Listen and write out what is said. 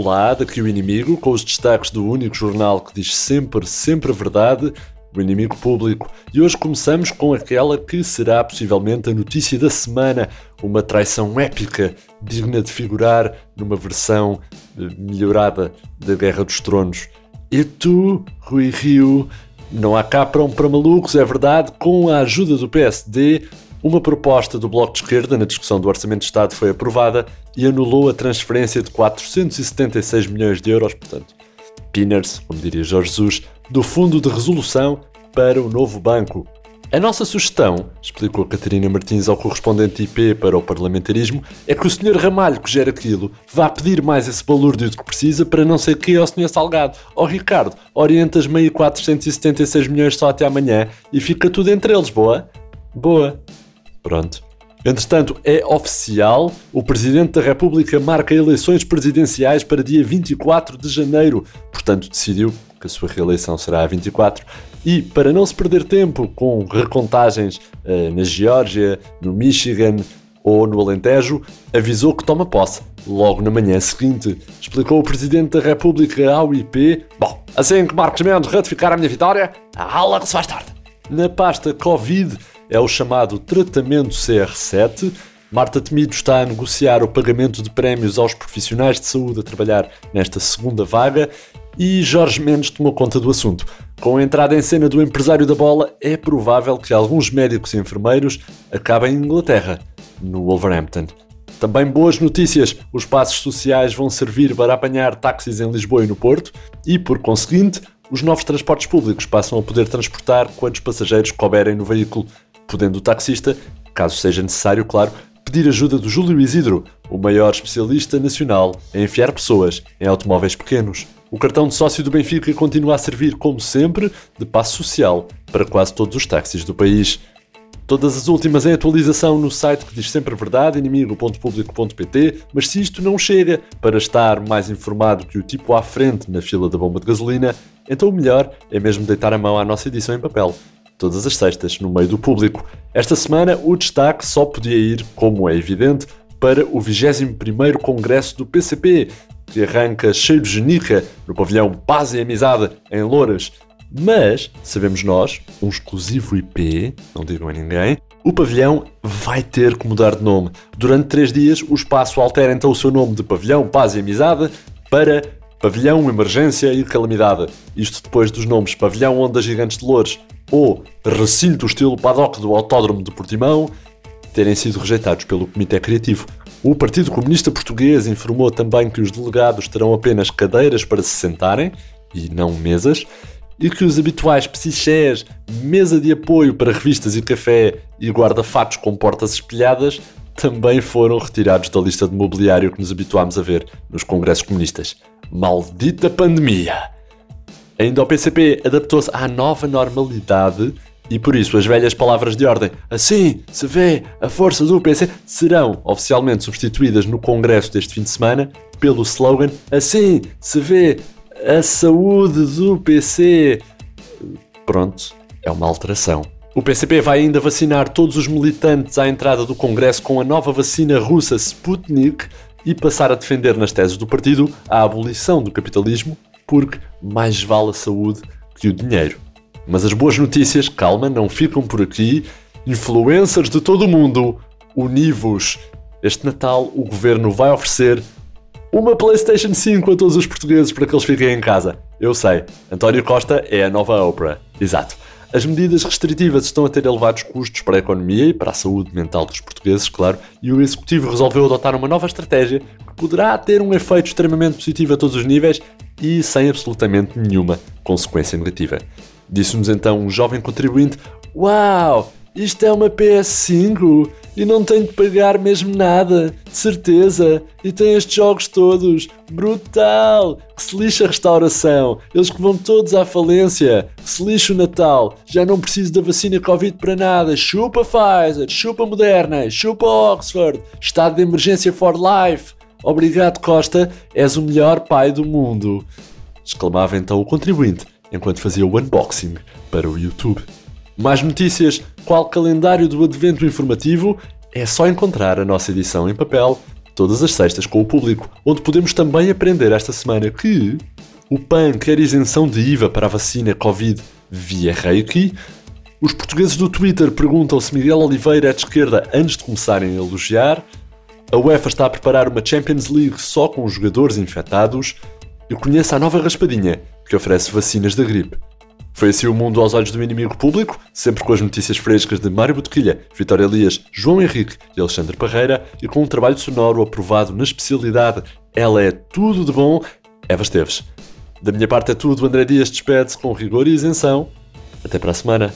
Olá, daqui o Inimigo, com os destaques do único jornal que diz sempre, sempre a verdade, o Inimigo Público. E hoje começamos com aquela que será possivelmente a notícia da semana, uma traição épica, digna de figurar numa versão eh, melhorada da Guerra dos Tronos. E tu, Rui Rio, não há cá para um para malucos, é verdade, com a ajuda do PSD, uma proposta do Bloco de Esquerda na discussão do Orçamento de Estado foi aprovada e anulou a transferência de 476 milhões de euros, portanto, pinners, como diria Jorge Jesus, do Fundo de Resolução para o novo banco. A nossa sugestão, explicou Catarina Martins ao correspondente IP para o parlamentarismo, é que o Sr. Ramalho que gera aquilo vá pedir mais esse balúrdio de que precisa para não ser que ao Sr. Salgado. Ó oh, Ricardo, orientas-me aí 476 milhões só até amanhã e fica tudo entre eles, boa? Boa. Pronto. Entretanto, é oficial, o Presidente da República marca eleições presidenciais para dia 24 de janeiro, portanto decidiu que a sua reeleição será a 24. E para não se perder tempo com recontagens uh, na Geórgia, no Michigan ou no Alentejo, avisou que toma posse logo na manhã seguinte. Explicou o Presidente da República ao IP: Bom, assim que Marcos Mendes ratificar a minha vitória, a aula que se faz tarde. Na pasta Covid, é o chamado tratamento CR7. Marta Temido está a negociar o pagamento de prémios aos profissionais de saúde a trabalhar nesta segunda vaga e Jorge Mendes tomou conta do assunto. Com a entrada em cena do empresário da bola, é provável que alguns médicos e enfermeiros acabem em Inglaterra, no Wolverhampton. Também boas notícias: os passos sociais vão servir para apanhar táxis em Lisboa e no Porto e, por conseguinte, os novos transportes públicos passam a poder transportar quantos passageiros couberem no veículo podendo o taxista, caso seja necessário, claro, pedir ajuda do Júlio Isidro, o maior especialista nacional em enfiar pessoas em automóveis pequenos. O cartão de sócio do Benfica continua a servir, como sempre, de passo social para quase todos os táxis do país. Todas as últimas em atualização no site que diz sempre a verdade, inimigo.público.pt, mas se isto não chega para estar mais informado que o tipo à frente na fila da bomba de gasolina, então o melhor é mesmo deitar a mão à nossa edição em papel todas as sextas, no meio do público. Esta semana, o destaque só podia ir, como é evidente, para o 21º Congresso do PCP, que arranca cheio de genica no pavilhão Paz e Amizade, em Louras. Mas, sabemos nós, um exclusivo IP, não digam a ninguém, o pavilhão vai ter que mudar de nome. Durante três dias, o espaço altera então o seu nome de Pavilhão Paz e Amizade para Pavilhão Emergência e Calamidade. Isto depois dos nomes Pavilhão Ondas Gigantes de Louros ou recinto estilo paddock do Autódromo de Portimão terem sido rejeitados pelo Comitê Criativo. O Partido Comunista Português informou também que os delegados terão apenas cadeiras para se sentarem e não mesas, e que os habituais psichés, mesa de apoio para revistas e café e guarda-fatos com portas espelhadas também foram retirados da lista de mobiliário que nos habituámos a ver nos congressos comunistas. Maldita pandemia! Ainda o PCP adaptou-se à nova normalidade e por isso as velhas palavras de ordem assim se vê a força do PC serão oficialmente substituídas no congresso deste fim de semana pelo slogan assim se vê a saúde do PC. Pronto, é uma alteração. O PCP vai ainda vacinar todos os militantes à entrada do Congresso com a nova vacina russa Sputnik e passar a defender nas teses do partido a abolição do capitalismo porque mais vale a saúde que o dinheiro. Mas as boas notícias, calma, não ficam por aqui. Influencers de todo o mundo, univos. Este Natal o governo vai oferecer uma PlayStation 5 a todos os portugueses para que eles fiquem em casa. Eu sei, António Costa é a nova Oprah. Exato. As medidas restritivas estão a ter elevados custos para a economia e para a saúde mental dos portugueses, claro, e o Executivo resolveu adotar uma nova estratégia que poderá ter um efeito extremamente positivo a todos os níveis e sem absolutamente nenhuma consequência negativa. Disse-nos então um jovem contribuinte: Uau! Isto é uma PS5 e não tenho de pagar mesmo nada, de certeza. E tem estes jogos todos. Brutal! Que se lixa a restauração. Eles que vão todos à falência. Que se lixa o Natal. Já não preciso da vacina Covid para nada. Chupa Pfizer, chupa Moderna, chupa Oxford. Estado de emergência for life. Obrigado, Costa. És o melhor pai do mundo. Exclamava então o contribuinte enquanto fazia o unboxing para o YouTube. Mais notícias, qual calendário do advento informativo? É só encontrar a nossa edição em papel todas as sextas com o público, onde podemos também aprender esta semana que o PAN quer isenção de IVA para a vacina Covid via Reiki, os portugueses do Twitter perguntam se Miguel Oliveira é de esquerda antes de começarem a elogiar, a UEFA está a preparar uma Champions League só com jogadores infectados e conheça a nova raspadinha que oferece vacinas da gripe. Foi assim o mundo aos olhos do inimigo público, sempre com as notícias frescas de Mário Botequilha, Vitória Elias, João Henrique e Alexandre Parreira e com um trabalho sonoro aprovado na especialidade Ela é tudo de bom, Eva Esteves. Da minha parte é tudo, André Dias despede-se com rigor e isenção. Até para a semana.